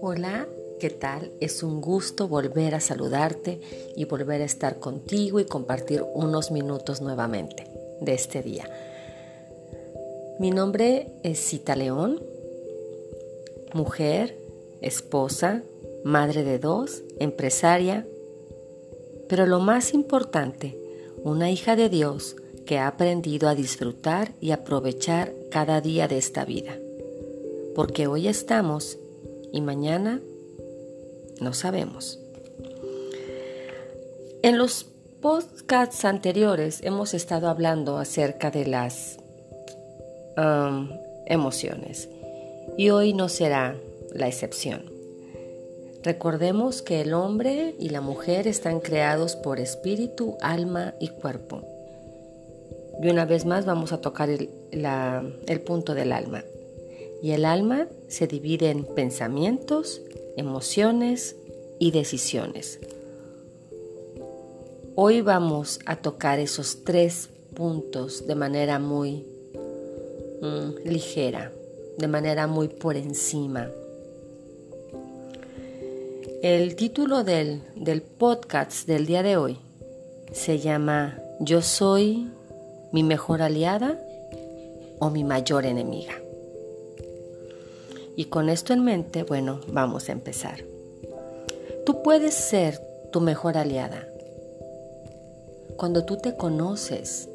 Hola, ¿qué tal? Es un gusto volver a saludarte y volver a estar contigo y compartir unos minutos nuevamente de este día. Mi nombre es Cita León, mujer, esposa, madre de dos, empresaria, pero lo más importante, una hija de Dios que ha aprendido a disfrutar y aprovechar cada día de esta vida. Porque hoy estamos y mañana no sabemos. En los podcasts anteriores hemos estado hablando acerca de las um, emociones y hoy no será la excepción. Recordemos que el hombre y la mujer están creados por espíritu, alma y cuerpo. Y una vez más vamos a tocar el, punto del alma. Y el alma se divide en pensamientos, emociones y decisiones. Hoy vamos a tocar esos tres puntos de manera muy mm, ligera, de manera muy por encima. El título del, del podcast del día de hoy se llama Yo soy mi mejor aliada o mi mayor enemiga. Y con esto en mente, bueno, vamos a empezar. Tú puedes ser tu mejor aliada. Cuando tú te conoces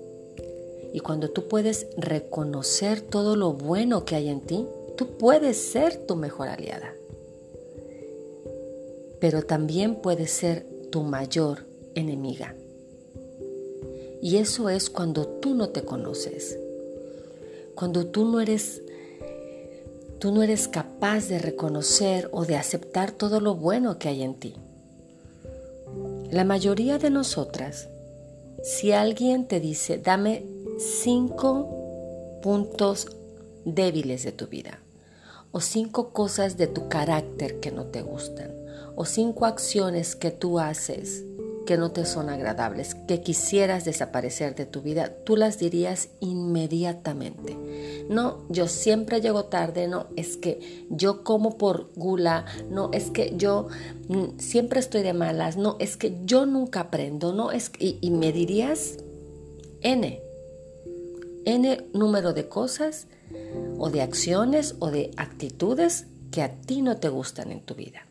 y cuando tú puedes reconocer todo lo bueno que hay en ti, tú puedes ser tu mejor aliada. Pero también puedes ser tu mayor enemiga. Y eso es cuando tú no te conoces. Cuando tú no eres tú no eres capaz de reconocer o de aceptar todo lo bueno que hay en ti. La mayoría de nosotras, si alguien te dice, dame cinco puntos débiles de tu vida, o cinco cosas de tu carácter que no te gustan, o cinco acciones que tú haces que no te son agradables, que quisieras desaparecer de tu vida, tú las dirías inmediatamente. No, yo siempre llego tarde, no, es que yo como por gula, no, es que yo mm, siempre estoy de malas, no, es que yo nunca aprendo, no, es que, y, me dirías N, N número de cosas o de acciones o de actitudes que a ti no te gustan en tu vida.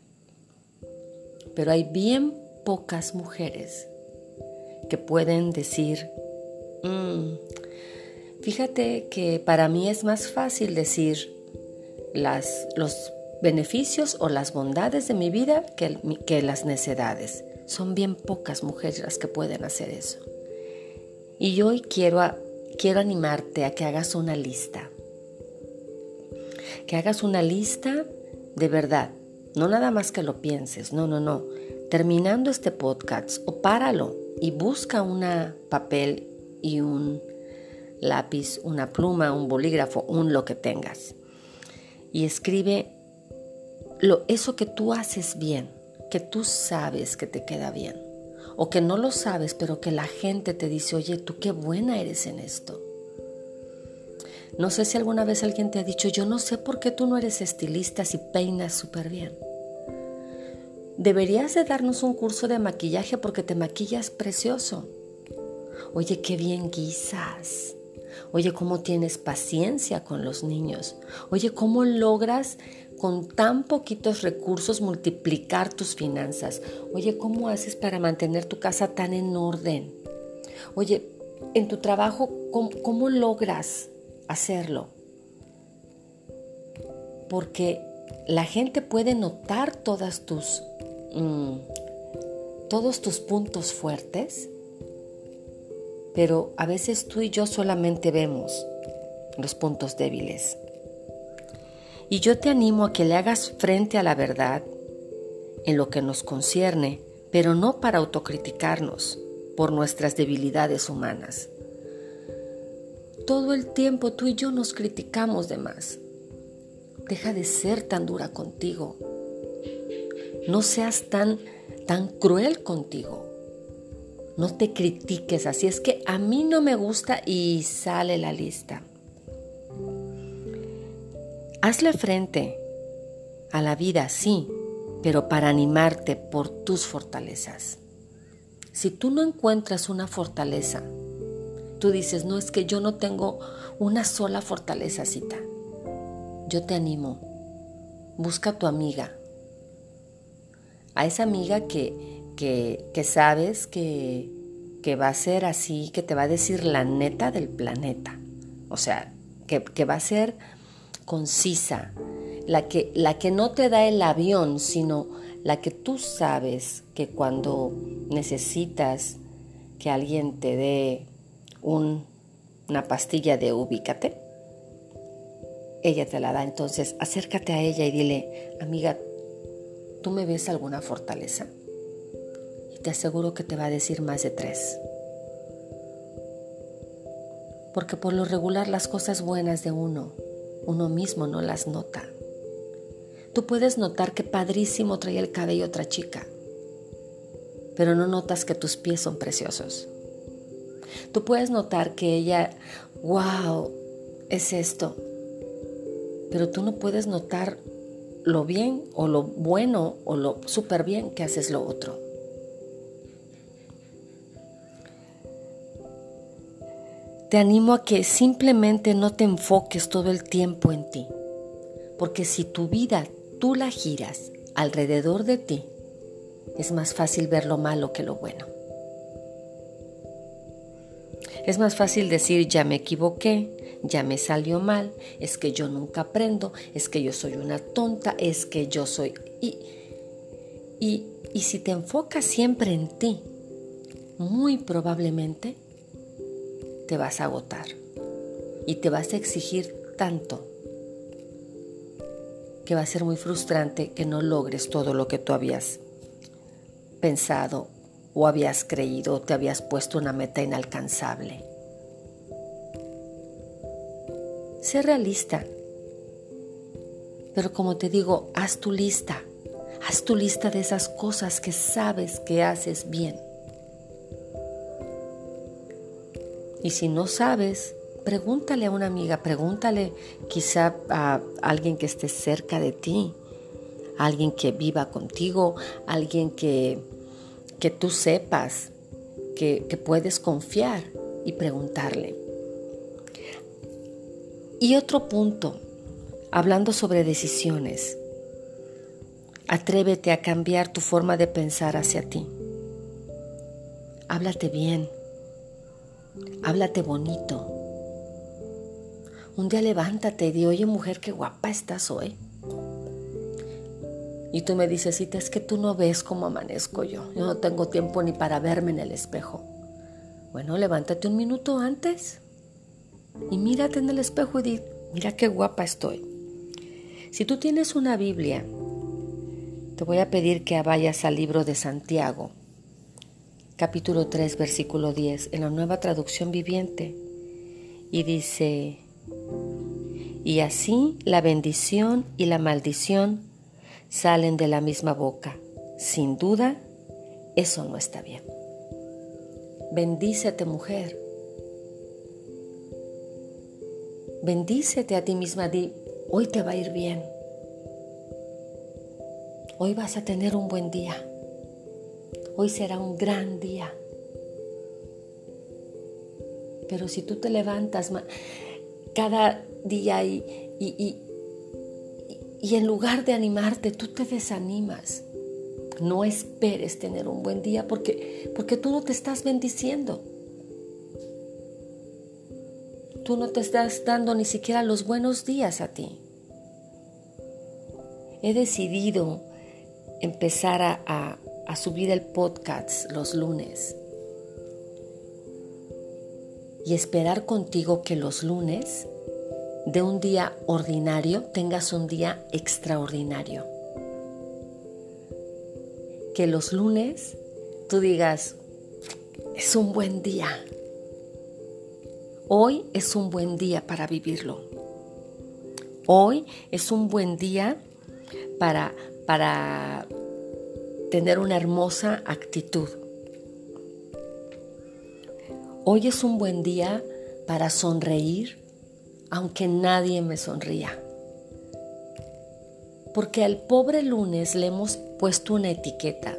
Pero hay bien pocas mujeres que pueden decir, mm, fíjate que para mí es más fácil decir las, los beneficios o las bondades de mi vida que, que las necedades. Son bien pocas mujeres las que pueden hacer eso. Y hoy quiero, quiero animarte a que hagas una lista. Que hagas una lista de verdad. No nada más que lo pienses. No, no, no terminando este podcast o páralo y busca un papel y un lápiz, una pluma, un bolígrafo, un lo que tengas. Y escribe lo, eso que tú haces bien, que tú sabes que te queda bien. O que no lo sabes, pero que la gente te dice, oye, tú qué buena eres en esto. No sé si alguna vez alguien te ha dicho, yo no sé por qué tú no eres estilista si peinas súper bien. Deberías de darnos un curso de maquillaje porque te maquillas precioso. Oye, qué bien guisas. Oye, cómo tienes paciencia con los niños. Oye, cómo logras con tan poquitos recursos multiplicar tus finanzas. Oye, ¿cómo haces para mantener tu casa tan en orden? Oye, en tu trabajo, ¿cómo, logras hacerlo? Porque la gente puede notar todas tus Todos tus puntos fuertes, pero a veces tú y yo solamente vemos los puntos débiles. Y yo te animo a que le hagas frente a la verdad en lo que nos concierne, pero no para autocriticarnos por nuestras debilidades humanas. Todo el tiempo tú y yo nos criticamos de más. Deja de ser tan dura contigo. No seas tan, tan cruel contigo. No te critiques así. Es que a mí no me gusta y sale la lista. hazle frente a la vida, sí, pero para animarte por tus fortalezas. Si tú no encuentras una fortaleza, tú dices, no es que yo no tengo una sola fortaleza, cita. Yo te animo, busca a tu amiga, a esa amiga que, que, sabes que, que, va a ser así, que te va a decir la neta del planeta. O sea, que, que va a ser concisa, la que, la que no te da el avión, sino la que tú sabes que cuando necesitas que alguien te dé una pastilla de ubícate, ella te la da. Entonces acércate a ella y dile, amiga, ¿tú me ves alguna fortaleza? Y te aseguro que te va a decir más de tres. Porque por lo regular las cosas buenas de uno, uno mismo no las nota. Tú puedes notar que padrísimo trae el cabello otra chica, pero no notas que tus pies son preciosos. Tú puedes notar que ella, wow, es esto, pero tú no puedes notar lo bien o lo bueno o lo súper bien que haces lo otro. Te animo a que simplemente no te enfoques todo el tiempo en ti, porque si tu vida tú la giras alrededor de ti, es más fácil ver lo malo que lo bueno. Es más fácil decir, ya me equivoqué, ya me salió mal, es que yo nunca aprendo, es que yo soy una tonta, es que yo soy... Y, y, y si te enfocas siempre en ti, muy probablemente te vas a agotar y te vas a exigir tanto que va a ser muy frustrante que no logres todo lo que tú habías pensado o habías creído o te habías puesto una meta inalcanzable. Sé realista, pero como te digo, haz tu lista, haz tu lista de esas cosas que sabes que haces bien. Y si no sabes, pregúntale a una amiga, pregúntale quizá a alguien que esté cerca de ti, alguien que viva contigo, alguien que, que tú sepas que, que puedes confiar y preguntarle. Y otro punto, hablando sobre decisiones, atrévete a cambiar tu forma de pensar hacia ti. Háblate bien, háblate bonito, un día levántate y di, oye mujer, qué guapa estás hoy. Y tú me dices, Cita, es que tú no ves cómo amanezco yo. Yo no tengo tiempo ni para verme en el espejo. Bueno, levántate un minuto antes y mírate en el espejo y di, mira qué guapa estoy. Si tú tienes una Biblia, te voy a pedir que vayas al libro de Santiago, capítulo 3, versículo 10, en la nueva traducción viviente. Y dice, y así la bendición y la maldición salen de la misma boca. Sin duda, eso no está bien. Bendícete mujer. Bendícete a ti misma. Di, hoy te va a ir bien. Hoy vas a tener un buen día. Hoy será un gran día. Pero si tú te levantas, cada día y, y, y, en lugar de animarte, tú te desanimas. No esperes tener un buen día porque, porque tú no te estás bendiciendo. Tú no te estás dando ni siquiera los buenos días a ti. He decidido empezar a, a subir el podcast los lunes y esperar contigo que los lunes de un día ordinario tengas un día extraordinario. Que los lunes tú digas, es un buen día. Hoy es un buen día para vivirlo. Hoy es un buen día para, para tener una hermosa actitud. Hoy es un buen día para sonreír aunque nadie me sonría. Porque al pobre lunes le hemos puesto una etiqueta.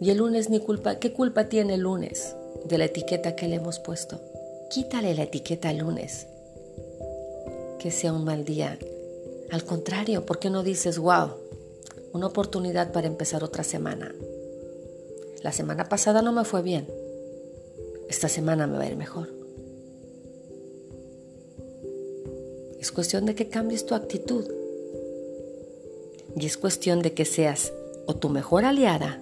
Y el lunes ni culpa, ¿qué culpa tiene el lunes de la etiqueta que le hemos puesto? Quítale la etiqueta lunes. Que sea un mal día. Al contrario, ¿por qué no dices, wow, una oportunidad para empezar otra semana? La semana pasada no me fue bien. Esta semana me va a ir mejor. Es cuestión de que cambies tu actitud. Y es cuestión de que seas o tu mejor aliada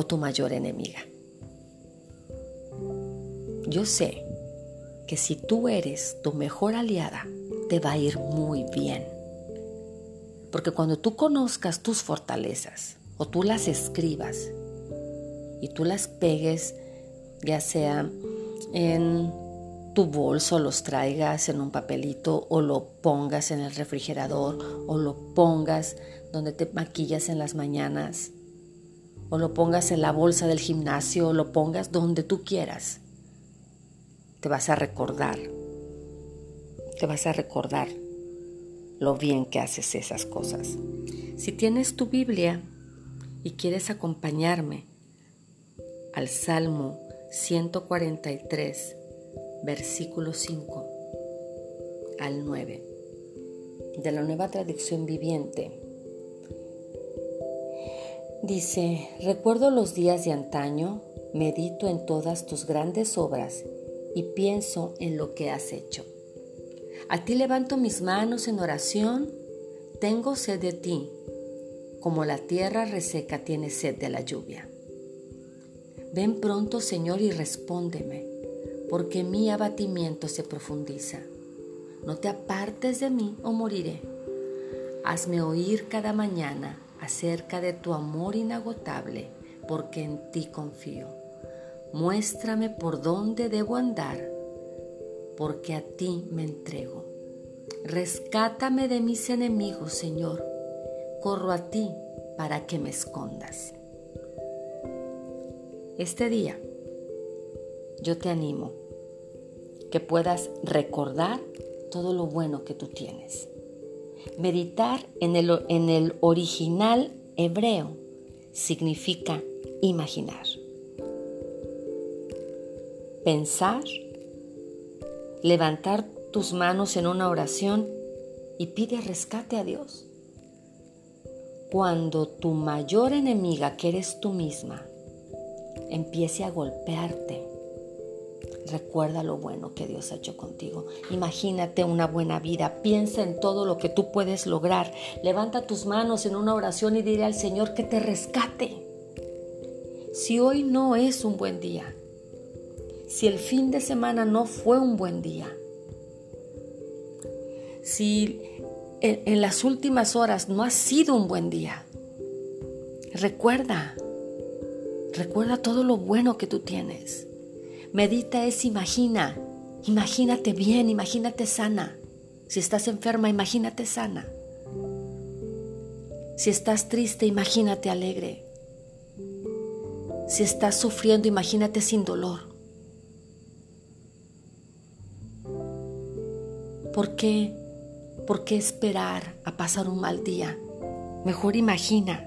o tu mayor enemiga. Yo sé que si tú eres tu mejor aliada, te va a ir muy bien. Porque cuando tú conozcas tus fortalezas o tú las escribas y tú las pegues, ya sea en tu bolso, los traigas en un papelito o lo pongas en el refrigerador o lo pongas donde te maquillas en las mañanas o lo pongas en la bolsa del gimnasio o lo pongas donde tú quieras. Te vas a recordar, te vas a recordar lo bien que haces esas cosas. Si tienes tu Biblia y quieres acompañarme al Salmo 143, versículo 5 al 9, de la nueva traducción viviente, Dice, recuerdo los días de antaño, medito en todas tus grandes obras y pienso en lo que has hecho. A ti levanto mis manos en oración, tengo sed de ti, como la tierra reseca tiene sed de la lluvia. Ven pronto, Señor, y respóndeme, porque mi abatimiento se profundiza. No te apartes de mí o moriré. Hazme oír cada mañana acerca de tu amor inagotable, porque en ti confío. Muéstrame por dónde debo andar, porque a ti me entrego. Rescátame de mis enemigos, Señor. Corro a ti para que me escondas. Este día yo te animo que puedas recordar todo lo bueno que tú tienes Meditar en el, en el original hebreo significa imaginar. Pensar, levantar tus manos en una oración y pide rescate a Dios. Cuando tu mayor enemiga, que eres tú misma, empiece a golpearte, Recuerda lo bueno que Dios ha hecho contigo. Imagínate una buena vida. Piensa en todo lo que tú puedes lograr. Levanta tus manos en una oración y dile al Señor que te rescate. Si hoy no es un buen día, si el fin de semana no fue un buen día, si en, las últimas horas no ha sido un buen día, recuerda, recuerda todo lo bueno que tú tienes. Medita es imagina. Imagínate bien, imagínate sana. Si estás enferma, imagínate sana. Si estás triste, imagínate alegre. Si estás sufriendo, imagínate sin dolor. ¿Por qué? ¿Por qué esperar a pasar un mal día? Mejor imagina,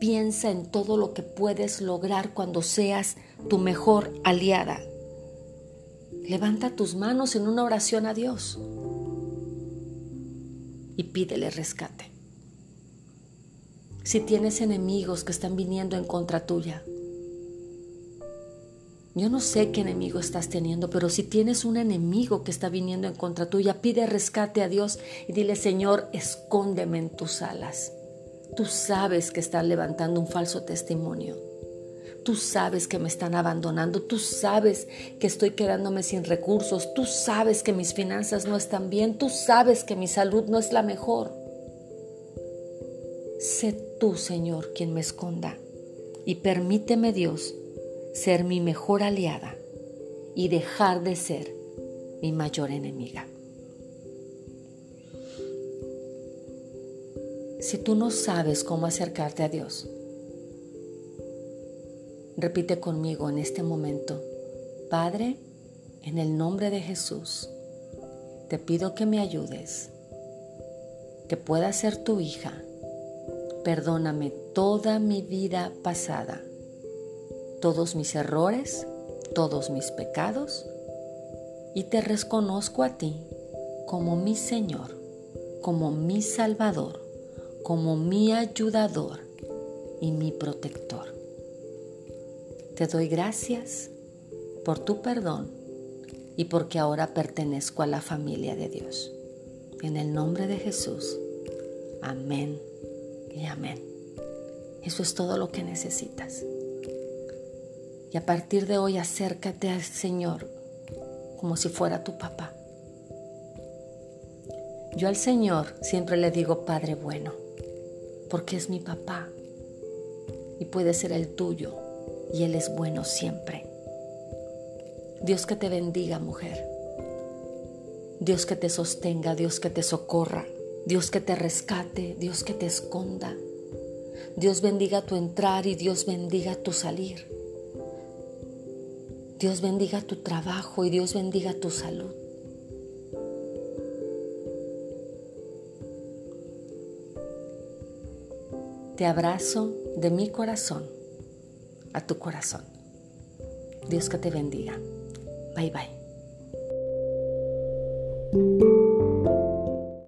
piensa en todo lo que puedes lograr cuando seas tu mejor aliada. Levanta tus manos en una oración a Dios y pídele rescate. Si tienes enemigos que están viniendo en contra tuya, yo no sé qué enemigo estás teniendo, pero si tienes un enemigo que está viniendo en contra tuya, pide rescate a Dios y dile, Señor, escóndeme en tus alas. Tú sabes que están levantando un falso testimonio. Tú sabes que me están abandonando, tú sabes que estoy quedándome sin recursos, tú sabes que mis finanzas no están bien, tú sabes que mi salud no es la mejor. Sé tú, Señor, quien me esconda y permíteme, Dios, ser mi mejor aliada y dejar de ser mi mayor enemiga. Si tú no sabes cómo acercarte a Dios, Repite conmigo en este momento, Padre, en el nombre de Jesús, te pido que me ayudes, que pueda ser tu hija. Perdóname toda mi vida pasada, todos mis errores, todos mis pecados, y te reconozco a ti como mi Señor, como mi Salvador, como mi ayudador y mi protector. Te doy gracias por tu perdón y porque ahora pertenezco a la familia de Dios. En el nombre de Jesús. Amén y amén. Eso es todo lo que necesitas. Y a partir de hoy acércate al Señor como si fuera tu papá. Yo al Señor siempre le digo Padre bueno, porque es mi papá y puede ser el tuyo y Él es bueno siempre. Dios que te bendiga, mujer. Dios que te sostenga, Dios que te socorra, Dios que te rescate, Dios que te esconda. Dios bendiga tu entrar y Dios bendiga tu salir. Dios bendiga tu trabajo y Dios bendiga tu salud. Te abrazo de mi corazón a tu corazón. Dios que te bendiga. Bye bye.